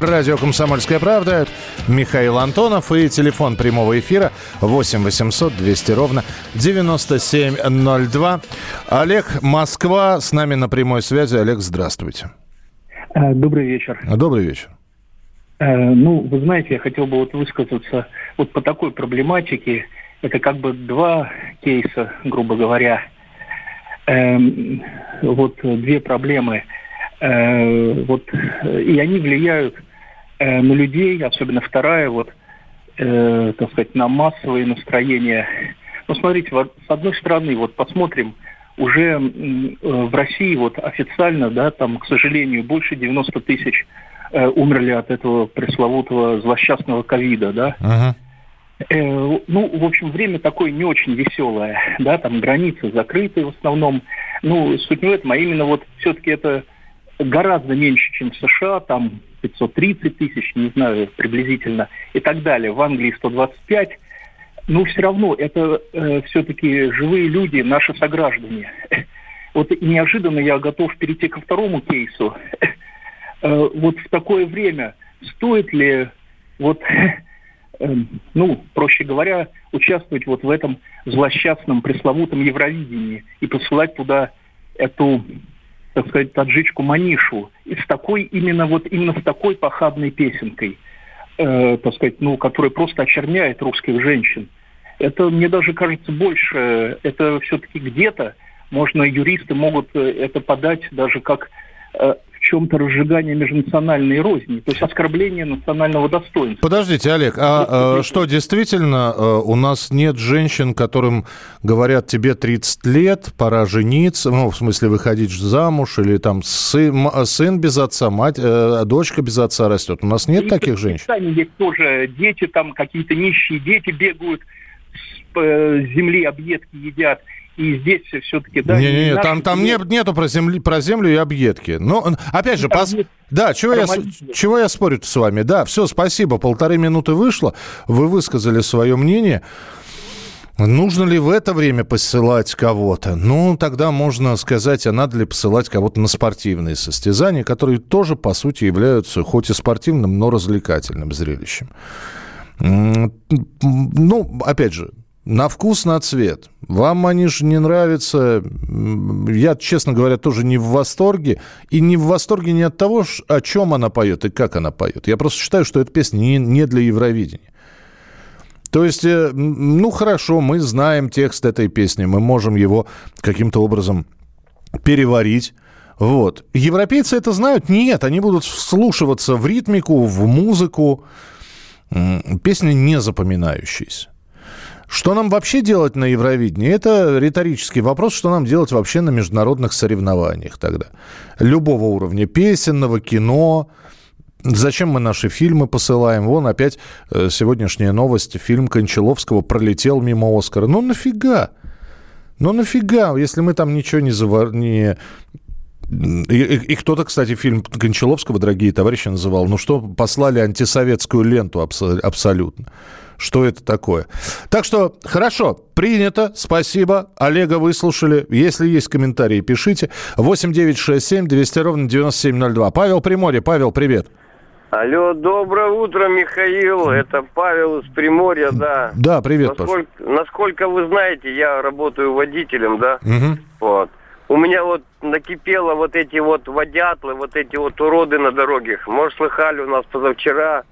Радио «Комсомольская правда». Михаил Антонов и телефон прямого эфира 8 800 200 ровно 9702. Олег, Москва, с нами на прямой связи. Олег, здравствуйте. Э, Добрый вечер. Добрый вечер. Э, Ну, вы знаете, я хотел бы вот высказаться вот по такой проблематике. Это как бы два кейса, грубо говоря. Эм, Вот две проблемы. Э, Вот, и они влияют э, на людей, особенно вторая, вот, э, так сказать, на массовые настроения. Ну, смотрите, вот, с одной стороны, вот посмотрим, уже э, в России вот официально, да, там, к сожалению, больше 90 тысяч э, умерли от этого пресловутого злосчастного ковида, да. Ага. Э, ну, в общем, время такое не очень веселое, да, там границы закрыты в основном. Ну, суть не в этом, а именно вот все-таки это гораздо меньше, чем в США, там 530 тысяч, не знаю, приблизительно, и так далее. В Англии 125. Но все равно это э, все-таки живые люди, наши сограждане. Вот неожиданно я готов перейти ко второму кейсу. Э, вот в такое время стоит ли вот эм, ну, проще говоря, участвовать вот в этом злосчастном пресловутом Евровидении и посылать туда эту, так сказать, таджичку Манишу. И с такой, именно вот именно с такой похабной песенкой, э, так сказать, ну, которая просто очерняет русских женщин. Это, мне даже кажется, больше, это все-таки где-то, можно, юристы могут э, это подать даже как э, чем-то разжигание межнациональной розни, то есть оскорбление национального достоинства. Подождите, Олег, а э, что, действительно, э, у нас нет женщин, которым говорят, тебе 30 лет, пора жениться, ну, в смысле, выходить замуж, или там сын, сын без отца, мать, э, дочка без отца растет. У нас нет И таких женщин? Есть тоже дети, там какие-то нищие дети бегают, с э, земли объедки едят. И здесь все-таки, да... и Не-не-не, наши там, там дети- не- нету про, земли, про землю и объедки. Ну, опять же, пос- да, чего я, чего я спорю с вами? Да, все, спасибо, полторы минуты вышло, вы высказали свое мнение. Нужно ли в это время посылать кого-то? Ну, тогда можно сказать, а надо ли посылать кого-то на спортивные состязания, которые тоже, по сути, являются хоть и спортивным, но развлекательным зрелищем. Ну, опять же, на вкус, на цвет. Вам они же не нравятся. Я, честно говоря, тоже не в восторге. И не в восторге не от того, о чем она поет и как она поет. Я просто считаю, что эта песня не, не для Евровидения. То есть, э, ну хорошо, мы знаем текст этой песни, мы можем его каким-то образом переварить. Вот. Европейцы это знают? Нет, они будут вслушиваться в ритмику, в музыку. Песня не запоминающаяся. Что нам вообще делать на Евровидении? Это риторический вопрос, что нам делать вообще на международных соревнованиях тогда. Любого уровня. Песенного, кино. Зачем мы наши фильмы посылаем? Вон опять э, сегодняшняя новость. Фильм Кончаловского пролетел мимо Оскара. Ну нафига? Ну нафига, если мы там ничего не... Завар... не... И, и- и кто-то, кстати, фильм Кончаловского, дорогие товарищи, называл, ну что, послали антисоветскую ленту абсо- абсолютно. Что это такое? Так что, хорошо, принято, спасибо. Олега выслушали. Если есть комментарии, пишите. 8 9 6 7 200 ровно 9702. Павел Приморье. Павел, привет. Алло, доброе утро, Михаил. Это Павел из Приморья, да. Да, привет, Паш. насколько, насколько вы знаете, я работаю водителем, да. Мгм. Вот. У меня вот накипело вот эти вот водятлы, вот эти вот уроды на дорогах. Может, слыхали, у нас позавчера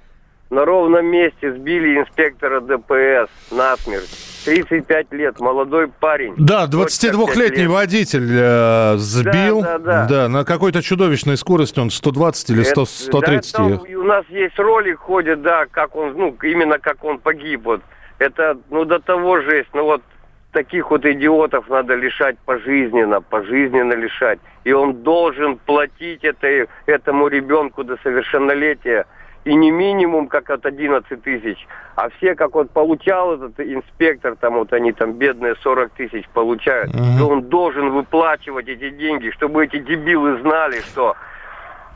на ровном месте сбили инспектора ДПС насмерть. 35 лет, молодой парень. Да, Дочка 22-летний пять лет. водитель э, сбил. Да, да, да. на какой-то чудовищной скорости. Он 120 или 100, Это- 130 да, там у нас есть ролик ходит, да, как он, ну, именно как он погиб. Вот. Это, ну, до того жесть. Ну, вот таких вот идиотов надо лишать пожизненно, пожизненно лишать. И он должен платить этой, этому ребенку до совершеннолетия и не минимум как от 11 тысяч, а все как вот получал этот инспектор, там вот они там бедные 40 тысяч получают, mm-hmm. то он должен выплачивать эти деньги, чтобы эти дебилы знали, что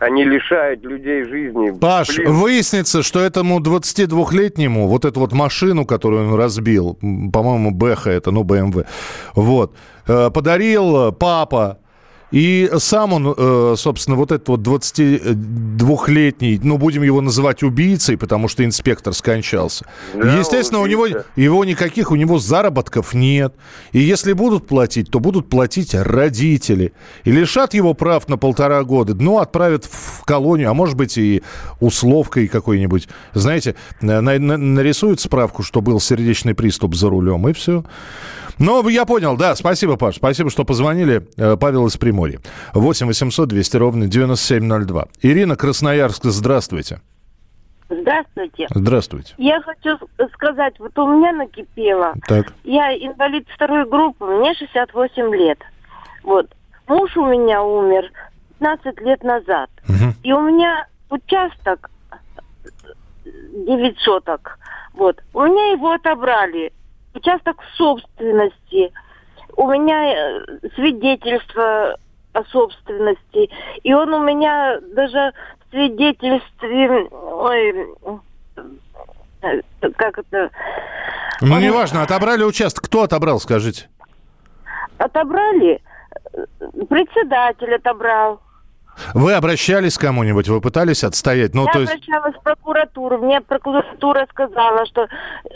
они лишают людей жизни. Паш, Блин. выяснится, что этому 22-летнему, вот эту вот машину, которую он разбил, по-моему, Бэха это, ну, БМВ, вот, э, подарил папа, и сам он, э, собственно, вот этот вот 22-летний, ну, будем его называть убийцей, потому что инспектор скончался. Да, Естественно, у него его никаких, у него заработков нет. И если будут платить, то будут платить родители. И лишат его прав на полтора года. Ну, отправят в колонию, а может быть и условкой какой-нибудь. Знаете, нарисуют справку, что был сердечный приступ за рулем, и все. Ну, я понял, да. Спасибо, Паш. Спасибо, что позвонили. Э, Павел из Приморья. 8 800 200 ровно 9702. Ирина Красноярск, здравствуйте. Здравствуйте. Здравствуйте. Я хочу сказать, вот у меня накипело. Так. Я инвалид второй группы, мне 68 лет. Вот. Муж у меня умер 15 лет назад. Угу. И у меня участок 9 соток. Вот. У меня его отобрали участок в собственности. У меня э, свидетельство о собственности. И он у меня даже в свидетельстве... Ой, э, как это... Ну, он... неважно, отобрали участок. Кто отобрал, скажите? Отобрали. Председатель отобрал. Вы обращались к кому-нибудь? Вы пытались отстоять? Ну, я то есть... обращалась в прокуратуру. Мне прокуратура сказала, что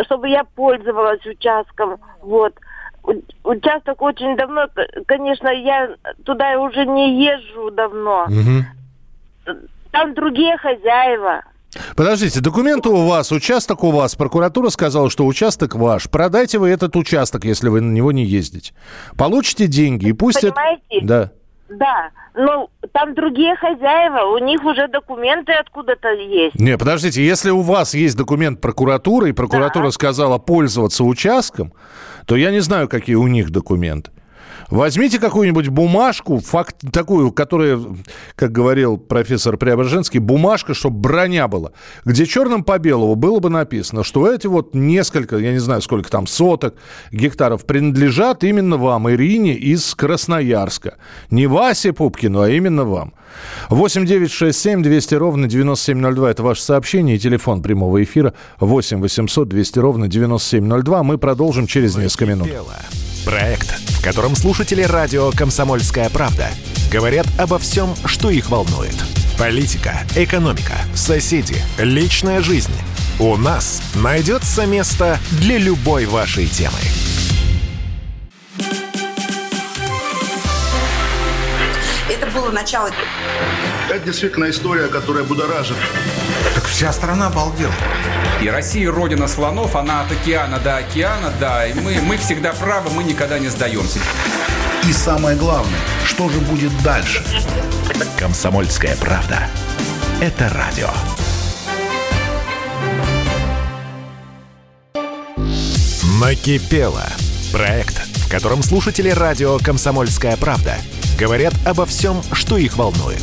чтобы я пользовалась участком. Вот. Участок очень давно, конечно, я туда уже не езжу давно. Угу. Там другие хозяева. Подождите, документы у вас, участок у вас. Прокуратура сказала, что участок ваш. Продайте вы этот участок, если вы на него не ездите. Получите деньги и пусть... Понимаете? Это... Да. Да, но там другие хозяева, у них уже документы откуда-то есть. Не, подождите, если у вас есть документ прокуратуры, и прокуратура да. сказала пользоваться участком, то я не знаю, какие у них документы. Возьмите какую-нибудь бумажку, факт, такую, которая, как говорил профессор Преображенский, бумажка, чтобы броня была, где черным по белому было бы написано, что эти вот несколько, я не знаю, сколько там, соток гектаров принадлежат именно вам, Ирине из Красноярска. Не Васе Пупкину, а именно вам. 8 9 6 7 200 ровно 9702. Это ваше сообщение и телефон прямого эфира 8 800 200 ровно 9702. Мы продолжим через несколько минут. Проект, в котором слушатели радио «Комсомольская правда» говорят обо всем, что их волнует. Политика, экономика, соседи, личная жизнь. У нас найдется место для любой вашей темы. Это было начало. Это действительно история, которая будоражит. Вся страна обалдела. И Россия родина слонов, она от океана до океана, да. И мы, мы всегда правы, мы никогда не сдаемся. И самое главное, что же будет дальше? Комсомольская правда. Это радио. Накипело. Проект, в котором слушатели радио «Комсомольская правда» говорят обо всем, что их волнует.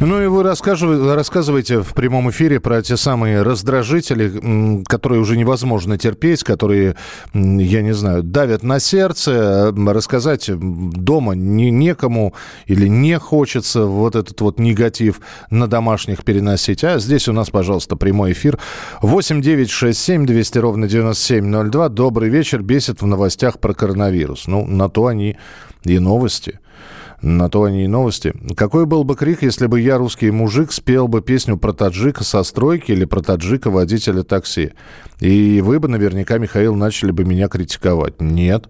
Ну и вы рассказываете в прямом эфире про те самые раздражители, которые уже невозможно терпеть, которые, я не знаю, давят на сердце. Рассказать дома не, некому или не хочется вот этот вот негатив на домашних переносить. А здесь у нас, пожалуйста, прямой эфир. 8 9 6 7 200 ровно 9702. Добрый вечер. Бесит в новостях про коронавирус. Ну, на то они и новости на то они и новости. Какой был бы крик, если бы я, русский мужик, спел бы песню про таджика со стройки или про таджика водителя такси? И вы бы наверняка, Михаил, начали бы меня критиковать. Нет.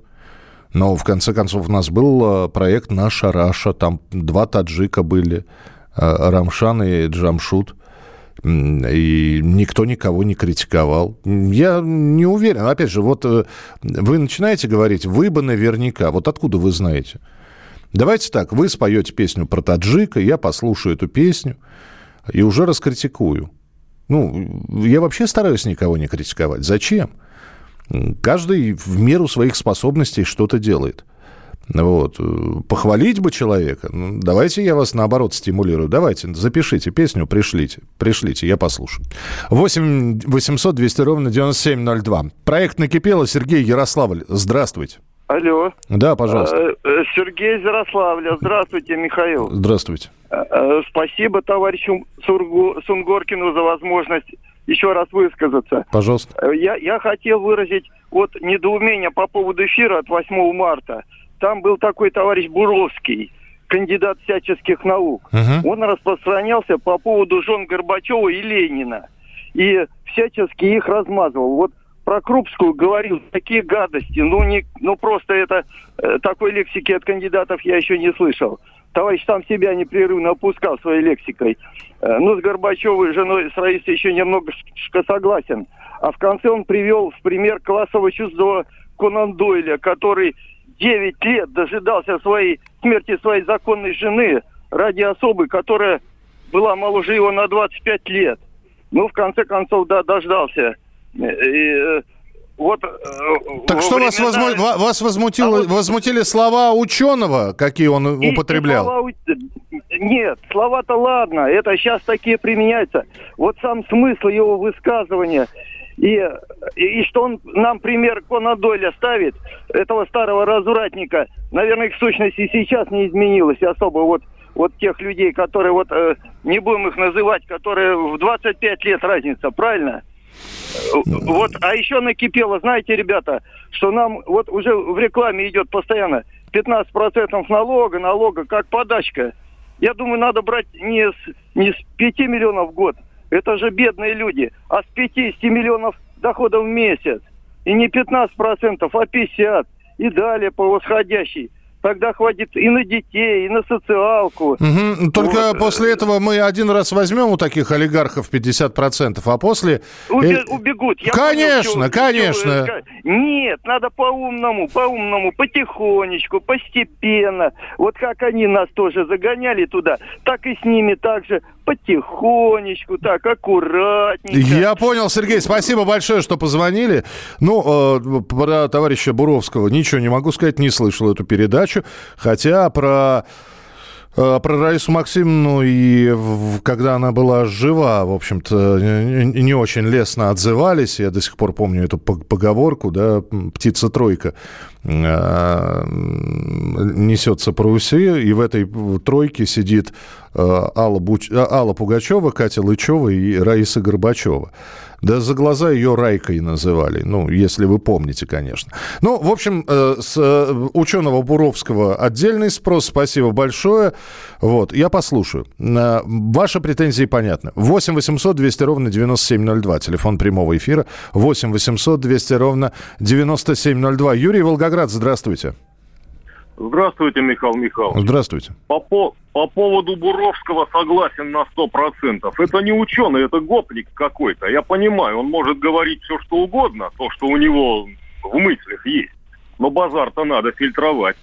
Но, в конце концов, у нас был э, проект «Наша Раша». Там два таджика были, э, Рамшан и Джамшут. И никто никого не критиковал. Я не уверен. Опять же, вот э, вы начинаете говорить, вы бы наверняка. Вот откуда вы знаете? Давайте так, вы споете песню про таджика, я послушаю эту песню. и уже раскритикую. Ну, я вообще стараюсь никого не критиковать. Зачем? Каждый в меру своих способностей что-то делает. Вот. Похвалить бы человека. Ну, давайте я вас наоборот стимулирую. Давайте, запишите песню, пришлите. Пришлите, я послушаю. 8 800 200 ровно 9702. Проект «Накипело». Сергей Ярославль. Здравствуйте. Алло. Да, пожалуйста. Э, э, Сергей Ярославля. Здравствуйте, Михаил. Здравствуйте. Э, спасибо товарищу Сунгоркину за возможность еще раз высказаться. Пожалуйста. Я, я хотел выразить вот недоумение по поводу эфира от 8 марта. Там был такой товарищ Буровский, кандидат всяческих наук. Угу. Он распространялся по поводу жен Горбачева и Ленина. И всячески их размазывал. Вот про Крупскую говорил такие гадости. Ну, не, ну просто это э, такой лексики от кандидатов я еще не слышал. Товарищ сам себя непрерывно опускал своей лексикой. Э, ну, с Горбачевой женой, с Раисой еще немножко согласен. А в конце он привел в пример классового чувства Конан Дойля, который 9 лет дожидался своей смерти своей законной жены ради особы, которая была моложе его на 25 лет. Ну, в конце концов, да, дождался. И, э, вот, э, так что времена... вас, возму... вас возмутило, а вот... возмутили слова ученого, какие он и, употреблял? Слова... Нет, слова-то ладно, это сейчас такие применяются. Вот сам смысл его высказывания и, и, и что он нам пример Кона Дойля ставит, этого старого развратника, наверное, их сущность и сейчас не изменилась особо. Вот вот тех людей, которые вот, э, не будем их называть, которые в 25 лет разница, правильно? Вот, а еще накипело, знаете, ребята, что нам вот уже в рекламе идет постоянно 15% налога, налога как подачка. Я думаю, надо брать не с, не с 5 миллионов в год, это же бедные люди, а с 50 миллионов доходов в месяц. И не 15%, а 50%. И далее по восходящей тогда хватит и на детей, и на социалку. Угу. Только вот. после этого мы один раз возьмем у таких олигархов 50%, а после... Убе- убегут. Я конечно, понял, конечно. Что... Нет, надо по-умному, по-умному, потихонечку, постепенно. Вот как они нас тоже загоняли туда, так и с ними так же потихонечку, так, аккуратненько. Я понял, Сергей, спасибо большое, что позвонили. Ну, э, про товарища Буровского ничего не могу сказать, не слышал эту передачу, хотя про про Раису Максимовну и когда она была жива, в общем-то, не очень лестно отзывались. Я до сих пор помню эту поговорку, да, птица-тройка э, несется по Руси, и в этой тройке сидит э, Алла, Буч... Алла Пугачева, Катя Лычева и Раиса Горбачева. Да за глаза ее Райкой называли, ну, если вы помните, конечно. Ну, в общем, э, с э, ученого Буровского отдельный спрос, спасибо большое. Вот, я послушаю. Э, ваши претензии понятны. 8 800 200 ровно 9702, телефон прямого эфира. 8 800 200 ровно 9702. Юрий Волгоград, здравствуйте. Здравствуйте, Михаил Михайлович. Здравствуйте. По, по, по поводу Буровского согласен на сто процентов. Это не ученый, это гопник какой-то. Я понимаю, он может говорить все, что угодно, то, что у него в мыслях есть. Но базар-то надо фильтровать.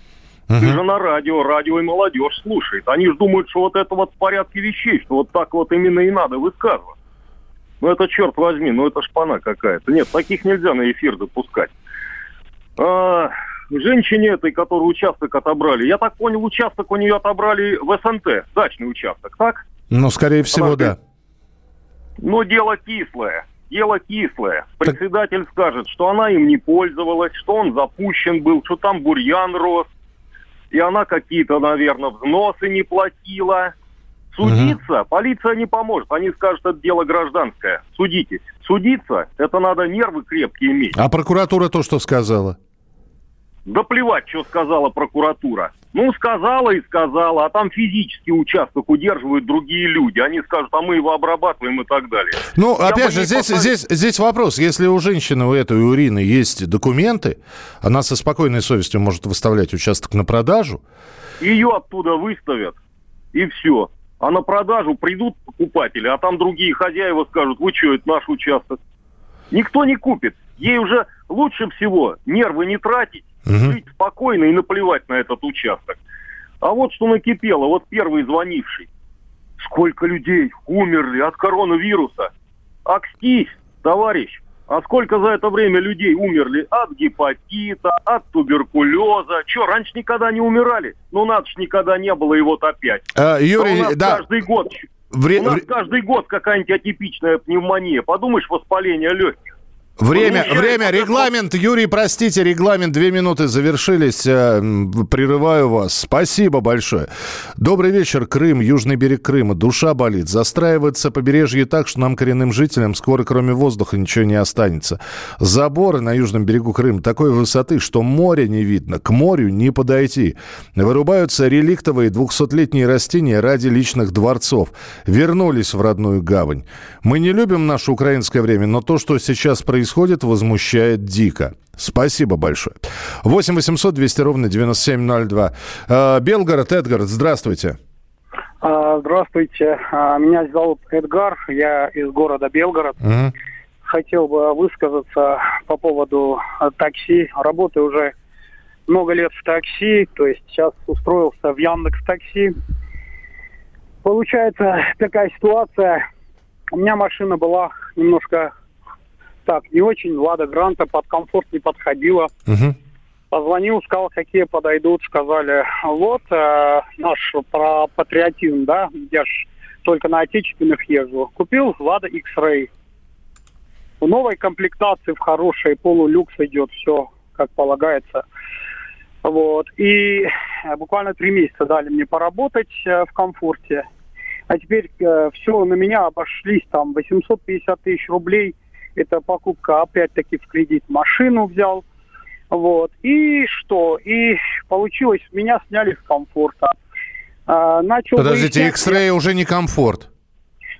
Угу. Ты же на радио, радио и молодежь слушает. Они же думают, что вот это вот в порядке вещей, что вот так вот именно и надо высказывать. Ну это черт возьми, ну это шпана какая-то. Нет, таких нельзя на эфир допускать. А, женщине этой, которую участок отобрали, я так понял, участок у нее отобрали в СНТ, дачный участок, так? Ну, скорее всего, Она, да. Но дело кислое. Дело кислое. Председатель так... скажет, что она им не пользовалась, что он запущен был, что там бурьян рос, и она какие-то, наверное, взносы не платила. Судиться угу. полиция не поможет. Они скажут, это дело гражданское. Судитесь. Судиться, это надо нервы крепкие иметь. А прокуратура то, что сказала? Да плевать, что сказала прокуратура. Ну, сказала и сказала, а там физический участок удерживают другие люди. Они скажут, а мы его обрабатываем и так далее. Ну, Я опять же, здесь, поставил... здесь, здесь вопрос. Если у женщины, у этой, у Ирины есть документы, она со спокойной совестью может выставлять участок на продажу. Ее оттуда выставят, и все. А на продажу придут покупатели, а там другие хозяева скажут, вы что, это наш участок. Никто не купит. Ей уже лучше всего нервы не тратить, угу. жить спокойно и наплевать на этот участок. А вот что накипело, вот первый звонивший. Сколько людей умерли от коронавируса. Акстись, товарищ. А сколько за это время людей умерли от гепатита, от туберкулеза? Че, раньше никогда не умирали? Ну, надо ж никогда не было, и вот опять. А, Юрий, а у нас да. каждый год... Вре... У нас каждый год какая-нибудь атипичная пневмония. Подумаешь, воспаление легких. Время, время, регламент, Юрий, простите, регламент, две минуты завершились, э, прерываю вас. Спасибо большое. Добрый вечер, Крым, южный берег Крыма, душа болит. Застраивается побережье так, что нам, коренным жителям, скоро кроме воздуха ничего не останется. Заборы на южном берегу Крыма такой высоты, что море не видно, к морю не подойти. Вырубаются реликтовые двухсотлетние растения ради личных дворцов. Вернулись в родную гавань. Мы не любим наше украинское время, но то, что сейчас происходит, происходит, возмущает дико. Спасибо большое. 8 800 200 ровно 9702. Э, Белгород, Эдгар, здравствуйте. А, здравствуйте. А, меня зовут Эдгар, я из города Белгород. Угу. Хотел бы высказаться по поводу такси. Работаю уже много лет в такси, то есть сейчас устроился в Яндекс Такси. Получается такая ситуация. У меня машина была немножко так, не очень. Лада Гранта под комфорт не подходила. Угу. Позвонил, сказал, какие подойдут. Сказали, вот э, наш про патриотизм, да, я ж только на отечественных езжу. Купил Лада X-Ray. В новой комплектации, в хорошей, полулюкс идет, все как полагается. Вот. И буквально три месяца дали мне поработать э, в комфорте. А теперь э, все на меня обошлись там 850 тысяч рублей – это покупка, опять-таки, в кредит машину взял. Вот. И что? И получилось, меня сняли с комфорта. А, начал Подождите, выяснять... X-Ray уже не комфорт.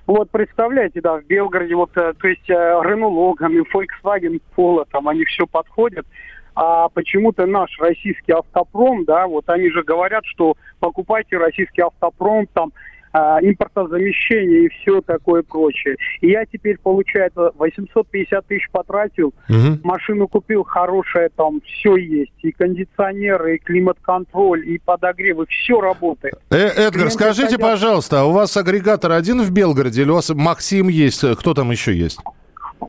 Вот представляете, да, в Белгороде, вот, э, то есть Renault Logan и Volkswagen Polo, там они все подходят, а почему-то наш российский автопром, да, вот они же говорят, что покупайте российский автопром, там а, импортозамещение и все такое прочее. И я теперь, получается, 850 тысяч потратил, угу. машину купил хорошая, там все есть, и кондиционеры, и климат-контроль, и подогревы, все работает. Э, Эдгар, Клиенты скажите, хотят... пожалуйста, а у вас агрегатор один в Белгороде или у вас Максим есть, кто там еще есть?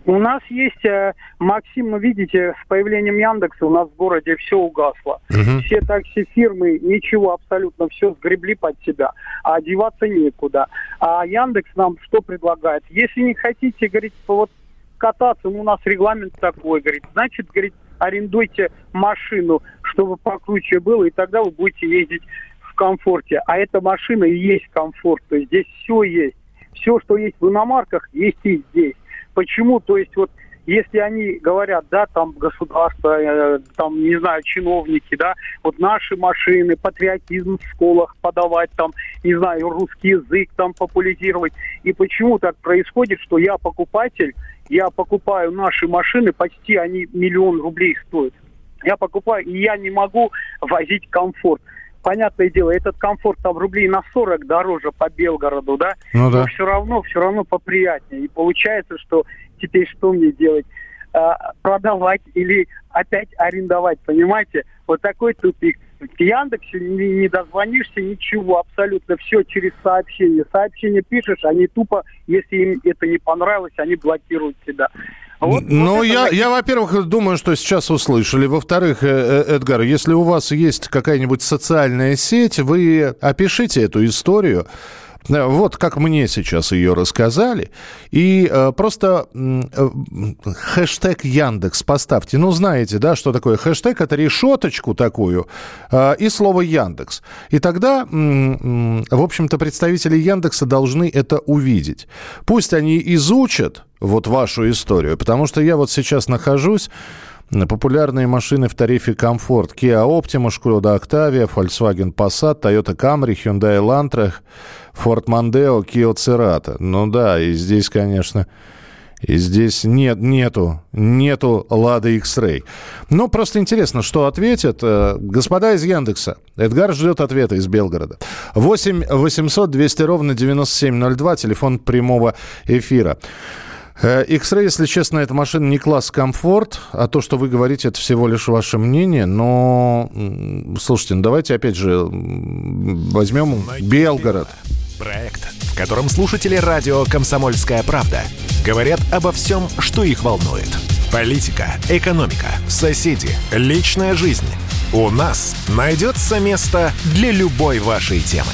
У нас есть, э, Максим, ну видите, с появлением Яндекса у нас в городе все угасло. Угу. Все такси-фирмы, ничего абсолютно, все сгребли под себя, а одеваться некуда. А Яндекс нам что предлагает? Если не хотите, говорит, вот кататься, ну у нас регламент такой, говорит, значит, говорит, арендуйте машину, чтобы покруче было, и тогда вы будете ездить в комфорте. А эта машина и есть комфорт, то есть здесь все есть. Все, что есть в иномарках, есть и здесь. Почему? То есть вот если они говорят, да, там государство, э, там, не знаю, чиновники, да, вот наши машины, патриотизм в школах подавать, там, не знаю, русский язык там популяризировать. И почему так происходит, что я покупатель, я покупаю наши машины, почти они миллион рублей стоят. Я покупаю, и я не могу возить комфорт понятное дело, этот комфорт там рублей на 40 дороже по Белгороду, да, ну, да. но все равно, все равно поприятнее. И получается, что теперь что мне делать? А, продавать или опять арендовать, понимаете? Вот такой тупик. К Яндексу не, не дозвонишься, ничего, абсолютно все через сообщение. Сообщение пишешь, они тупо, если им это не понравилось, они блокируют тебя. Вот, ну, вот я, я, во-первых, думаю, что сейчас услышали. Во-вторых, э, э, Эдгар, если у вас есть какая-нибудь социальная сеть, вы опишите эту историю. Э, вот как мне сейчас ее рассказали. И э, просто э, хэштег Яндекс поставьте. Ну, знаете, да, что такое хэштег? Это решеточку такую э, и слово Яндекс. И тогда, э, э, в общем-то, представители Яндекса должны это увидеть. Пусть они изучат вот вашу историю, потому что я вот сейчас нахожусь Популярные машины в тарифе комфорт. Kia Optima, Skoda Octavia, Volkswagen Passat, Toyota Camry, Hyundai Elantra, Ford Mondeo, Kia Cerato. Ну да, и здесь, конечно, и здесь нет, нету, нету Лада X-Ray. Ну, просто интересно, что ответят э, господа из Яндекса. Эдгар ждет ответа из Белгорода. 8 800 200 ровно 9702, телефон прямого эфира. Э, X-Ray, если честно, эта машина не класс комфорт, а то, что вы говорите, это всего лишь ваше мнение. Но, слушайте, ну давайте опять же возьмем Белгород. Проект, в котором слушатели радио «Комсомольская правда» говорят обо всем, что их волнует. Политика, экономика, соседи, личная жизнь. У нас найдется место для любой вашей темы.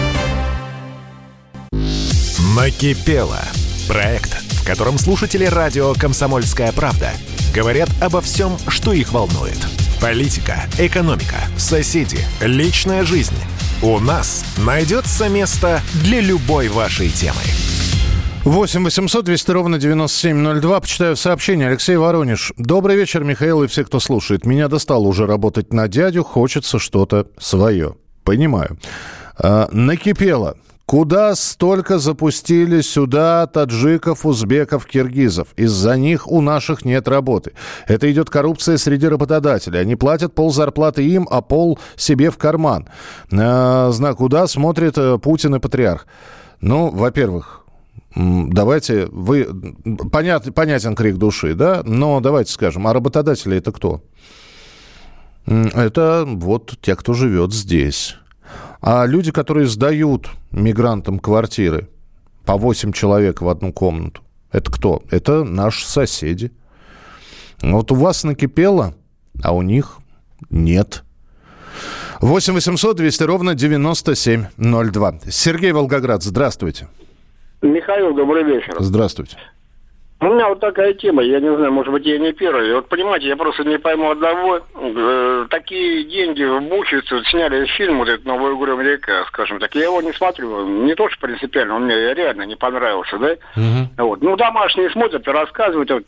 Накипело. Проект, в котором слушатели радио «Комсомольская правда» говорят обо всем, что их волнует. Политика, экономика, соседи, личная жизнь. У нас найдется место для любой вашей темы. 8 800 200 ровно 9702. Почитаю сообщение. Алексей Воронеж. Добрый вечер, Михаил и все, кто слушает. Меня достало уже работать на дядю. Хочется что-то свое. Понимаю. А, накипело. Куда столько запустили сюда таджиков, узбеков, киргизов? Из-за них у наших нет работы. Это идет коррупция среди работодателей. Они платят пол зарплаты им, а пол себе в карман. Знак, куда смотрит э, Путин и патриарх? Ну, во-первых, давайте, вы, понят, понятен крик души, да, но давайте скажем, а работодатели это кто? Это вот те, кто живет здесь. А люди, которые сдают мигрантам квартиры по 8 человек в одну комнату, это кто? Это наши соседи. Вот у вас накипело, а у них нет. 8 800 200 ровно 9702. Сергей Волгоград, здравствуйте. Михаил, добрый вечер. Здравствуйте. У меня вот такая тема, я не знаю, может быть, я не первый. Вот понимаете, я просто не пойму одного. Э, такие деньги в Бучице сняли фильм, вот этот «Новый угрюм река», скажем так. Я его не смотрю, не то что принципиально, он мне реально не понравился, да? Угу. Вот. Ну, домашние смотрят и рассказывают, вот,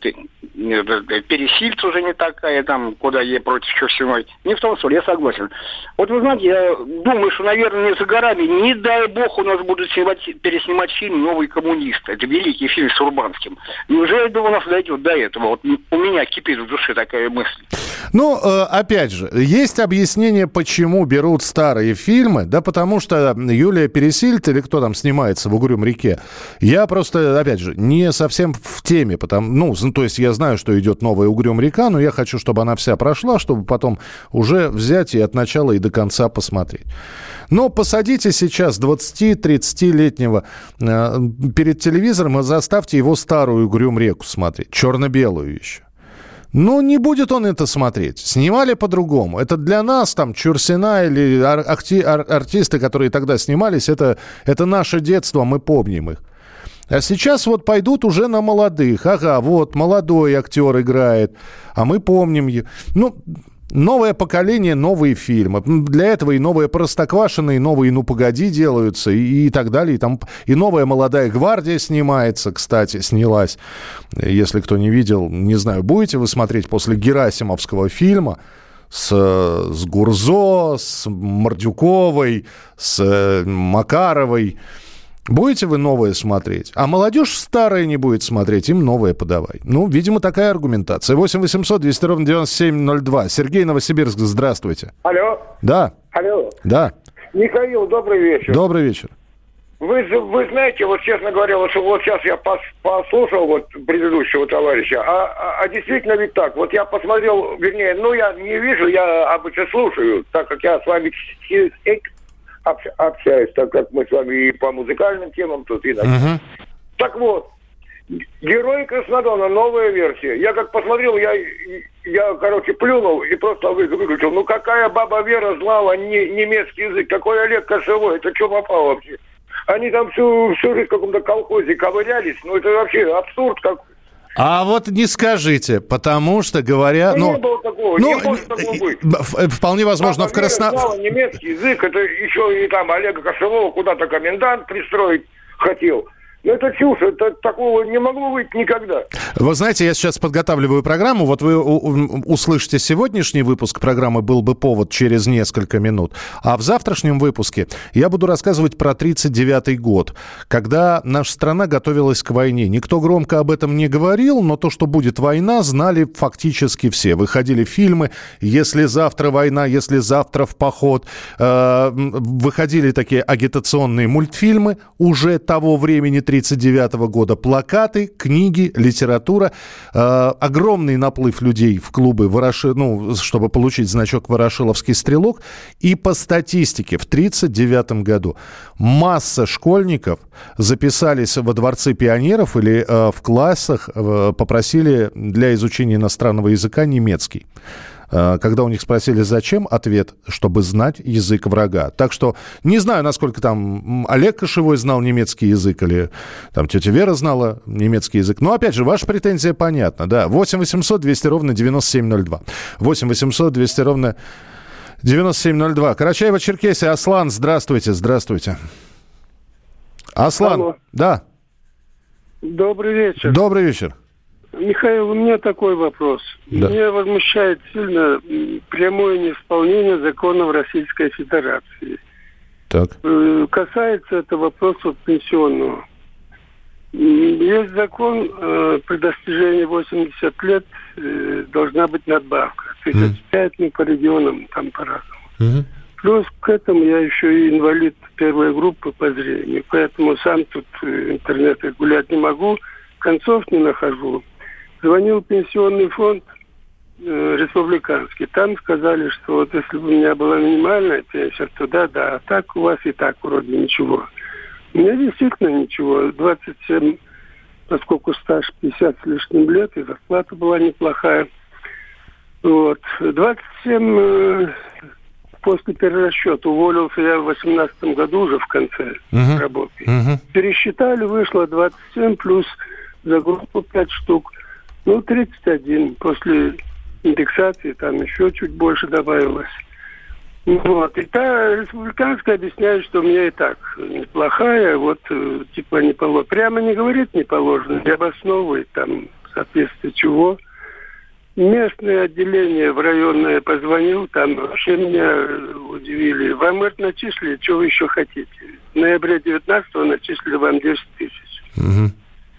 пересильца уже не такая, там, куда ей против Чурсиной. Не в том смысле, я согласен. Вот вы знаете, я думаю, что, наверное, не за горами, не дай бог у нас будут снимать, переснимать фильм «Новый коммунист». Это великий фильм с Урбанским. Неужели до нас дойдет до этого? Вот у меня кипит в душе такая мысль. Ну, э, опять же, есть объяснение, почему берут старые фильмы. Да потому что Юлия Пересильд, или кто там снимается в «Угрюм реке», я просто, опять же, не совсем в теме. Потому, ну, то есть я знаю, что идет новая «Угрюм река», но я хочу, чтобы она вся прошла, чтобы потом уже взять и от начала и до конца посмотреть. Но посадите сейчас 20-30-летнего э, перед телевизором и заставьте его старую «Угрюм реку» смотреть, черно-белую еще. Ну, не будет он это смотреть. Снимали по-другому. Это для нас, там, Чурсина или ар- ар- артисты, которые тогда снимались, это, это наше детство, мы помним их. А сейчас вот пойдут уже на молодых. Ага, вот, молодой актер играет, а мы помним. Ну, Новое поколение, новые фильмы. Для этого и новые Простоквашино, и новые «Ну, погоди» делаются, и, и так далее. И, там, и новая «Молодая гвардия» снимается, кстати, снялась. Если кто не видел, не знаю, будете вы смотреть после Герасимовского фильма с, с Гурзо, с Мордюковой, с э, Макаровой. Будете вы новое смотреть? А молодежь старое не будет смотреть, им новое подавай. Ну, видимо, такая аргументация. 8 800 200 ровно 9702. Сергей Новосибирск, здравствуйте. Алло. Да. Алло. Да. Михаил, добрый вечер. Добрый вечер. Вы, вы знаете, вот честно говоря, вот, вот сейчас я пос, послушал вот предыдущего товарища, а, а, а действительно ведь так. Вот я посмотрел, вернее, ну я не вижу, я обычно слушаю, так как я с вами общаюсь, так как мы с вами и по музыкальным темам тут, и так. Uh-huh. Так вот, Герои Краснодона, новая версия. Я как посмотрел, я, я короче, плюнул и просто выключил. Ну какая баба Вера знала не, немецкий язык? Какой Олег Кошевой? Это что попало вообще? Они там всю, всю жизнь в каком-то колхозе ковырялись. Ну это вообще абсурд какой. А вот не скажите, потому что говоря... Ну, ну, не было такого, ну, не может такого быть. Э, вполне возможно, Папа в Красно... знала немецкий язык, это еще и там Олега Кошелова куда-то комендант пристроить хотел. Это чушь, это такого не могло быть никогда. Вы знаете, я сейчас подготавливаю программу. Вот вы услышите сегодняшний выпуск программы «Был бы повод» через несколько минут. А в завтрашнем выпуске я буду рассказывать про 1939 год, когда наша страна готовилась к войне. Никто громко об этом не говорил, но то, что будет война, знали фактически все. Выходили фильмы «Если завтра война, если завтра в поход». Э, выходили такие агитационные мультфильмы уже того времени, 1939 года. Плакаты, книги, литература. Э, огромный наплыв людей в клубы, Вороши, ну, чтобы получить значок «Ворошиловский стрелок». И по статистике в 1939 году масса школьников записались во дворцы пионеров или э, в классах э, попросили для изучения иностранного языка немецкий. Э, когда у них спросили, зачем, ответ, чтобы знать язык врага. Так что не знаю, насколько там Олег Кошевой знал немецкий язык или там тетя Вера знала немецкий язык. Но, опять же, ваша претензия понятна, да. 8 800 200 ровно 9702. 8 800 200 ровно 9702. Карачаево-Черкесия. Аслан, здравствуйте, здравствуйте. Аслан, Алло. да. Добрый вечер. Добрый вечер. Михаил, у меня такой вопрос. Да. Меня возмущает сильно прямое неисполнение законов Российской Федерации. Так. Э, касается это вопроса пенсионного. Есть закон, э, при достижении 80 лет э, должна быть надбавка. 35, mm. по регионам, там по-разному. Mm-hmm. Плюс к этому я еще и инвалид первой группы по зрению, поэтому сам тут интернет гулять не могу, концов не нахожу. Звонил пенсионный фонд э, республиканский. Там сказали, что вот если бы у меня была минимальная пенсия, то да, да, а так у вас и так вроде ничего. У меня действительно ничего. 27, поскольку стаж 50 с лишним лет, и зарплата была неплохая. Вот. 27 э, после перерасчета уволился я в 18 году уже в конце uh-huh. работы. Uh-huh. Пересчитали, вышло 27 плюс за группу 5 штук – ну, 31. После индексации там еще чуть больше добавилось. Вот. И та республиканская объясняет, что у меня и так неплохая, вот э, типа не положено. Прямо не говорит не положено, не обосновывает там соответствие чего. Местное отделение в районное позвонил, там вообще меня удивили. Вам это начислили, что вы еще хотите? В ноябре 19 начислили вам 10 тысяч. Угу.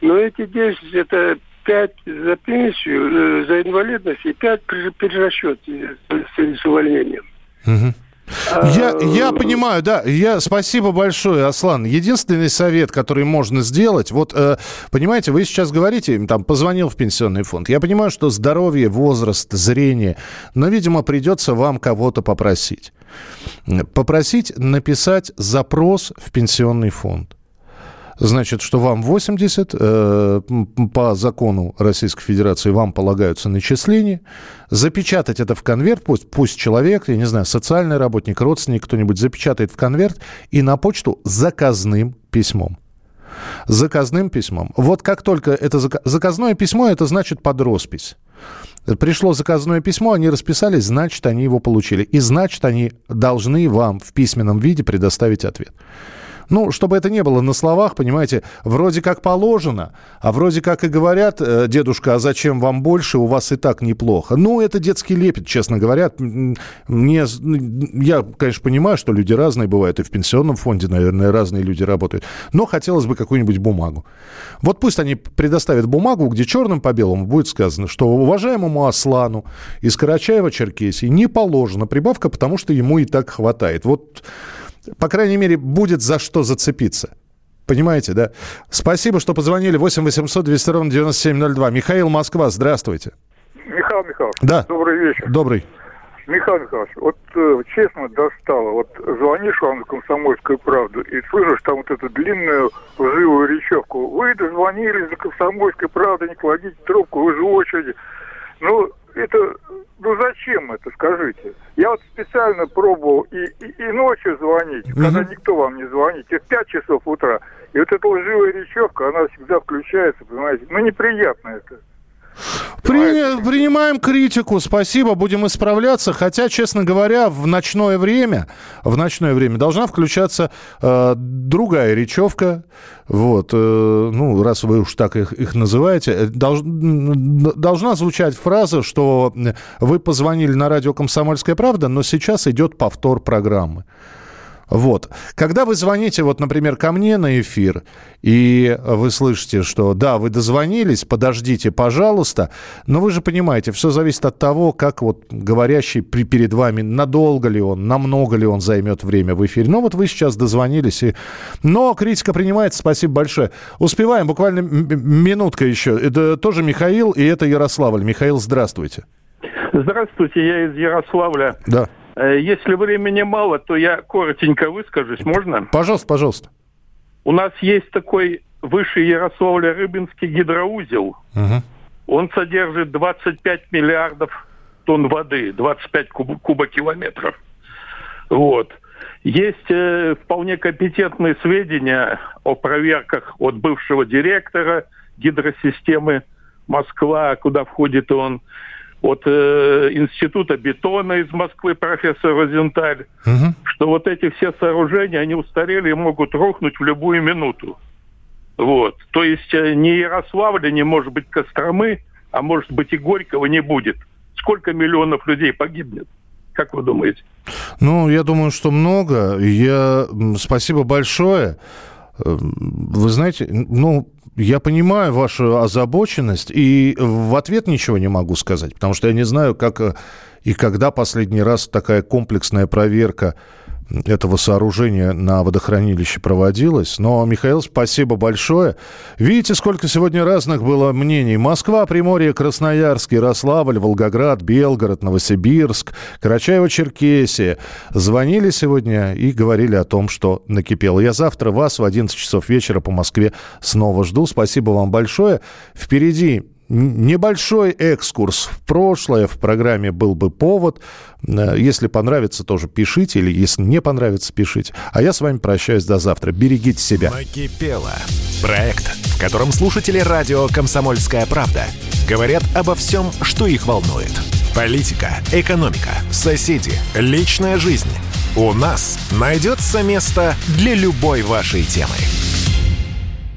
Но эти 10 это 5 за пенсию, э, за инвалидность и 5 при перерасчете с, с увольнением. Угу. Я, я понимаю, да. Я, спасибо большое, Аслан. Единственный совет, который можно сделать, вот, э, понимаете, вы сейчас говорите, там, позвонил в пенсионный фонд. Я понимаю, что здоровье, возраст, зрение, но, видимо, придется вам кого-то попросить. Попросить написать запрос в пенсионный фонд значит, что вам 80, э, по закону Российской Федерации вам полагаются начисления, запечатать это в конверт, пусть, пусть человек, я не знаю, социальный работник, родственник, кто-нибудь запечатает в конверт и на почту заказным письмом заказным письмом. Вот как только это заказное письмо, это значит под роспись. Пришло заказное письмо, они расписались, значит, они его получили. И значит, они должны вам в письменном виде предоставить ответ. Ну, чтобы это не было на словах, понимаете, вроде как положено, а вроде как и говорят, э, дедушка, а зачем вам больше, у вас и так неплохо. Ну, это детский лепет, честно говоря. Мне, я, конечно, понимаю, что люди разные бывают, и в пенсионном фонде, наверное, разные люди работают, но хотелось бы какую-нибудь бумагу. Вот пусть они предоставят бумагу, где черным по белому будет сказано, что уважаемому Аслану из Карачаева-Черкесии не положена прибавка, потому что ему и так хватает. Вот по крайней мере, будет за что зацепиться. Понимаете, да? Спасибо, что позвонили. 8 800 200 ровно 9702. Михаил Москва, здравствуйте. Михаил Михайлович. Да. Добрый вечер. Добрый. Михаил Михайлович, вот э, честно достало. Вот звонишь вам на «Комсомольскую правду» и слышишь там вот эту длинную лживую речевку. Вы дозвонились за «Комсомольской правды», не кладите трубку, вы же в очереди. Ну, это, ну зачем это, скажите? Я вот специально пробовал и, и, и ночью звонить, mm-hmm. когда никто вам не звонит, и в 5 часов утра. И вот эта лживая речевка, она всегда включается, понимаете? Ну, неприятно это. При, принимаем критику, спасибо, будем исправляться. Хотя, честно говоря, в ночное время, в ночное время должна включаться э, другая речевка. Вот, э, ну, раз вы уж так их, их называете, э, долж, должна звучать фраза, что вы позвонили на радио «Комсомольская правда», но сейчас идет повтор программы. Вот. Когда вы звоните, вот, например, ко мне на эфир, и вы слышите, что да, вы дозвонились, подождите, пожалуйста, но вы же понимаете, все зависит от того, как вот говорящий при, перед вами, надолго ли он, намного ли он займет время в эфире. Ну вот вы сейчас дозвонились, и... но критика принимается, спасибо большое. Успеваем, буквально минутка еще. Это тоже Михаил, и это Ярославль. Михаил, здравствуйте. Здравствуйте, я из Ярославля. Да. Э, если времени мало, то я коротенько выскажусь, можно? Пожалуйста, пожалуйста. У нас есть такой выше Ярославля Рыбинский гидроузел. Угу. Он содержит 25 миллиардов тонн воды, 25 куб, кубокилометров. Вот. Есть э, вполне компетентные сведения о проверках от бывшего директора гидросистемы Москва, куда входит он от э, Института бетона из Москвы профессор Розенталь, угу. что вот эти все сооружения, они устарели и могут рухнуть в любую минуту. Вот. То есть э, ни Ярославля, не может быть Костромы, а может быть и Горького не будет. Сколько миллионов людей погибнет? Как вы думаете? Ну, я думаю, что много. Я... Спасибо большое. Э, вы знаете, ну, я понимаю вашу озабоченность, и в ответ ничего не могу сказать, потому что я не знаю, как э, и когда последний раз такая комплексная проверка этого сооружения на водохранилище проводилось. Но, Михаил, спасибо большое. Видите, сколько сегодня разных было мнений. Москва, Приморье, Красноярск, Ярославль, Волгоград, Белгород, Новосибирск, Карачаево-Черкесия. Звонили сегодня и говорили о том, что накипело. Я завтра вас в 11 часов вечера по Москве снова жду. Спасибо вам большое. Впереди Небольшой экскурс в прошлое в программе был бы повод. Если понравится, тоже пишите, или если не понравится, пишите. А я с вами прощаюсь до завтра. Берегите себя. Накипело. Проект, в котором слушатели радио «Комсомольская правда» говорят обо всем, что их волнует. Политика, экономика, соседи, личная жизнь. У нас найдется место для любой вашей темы.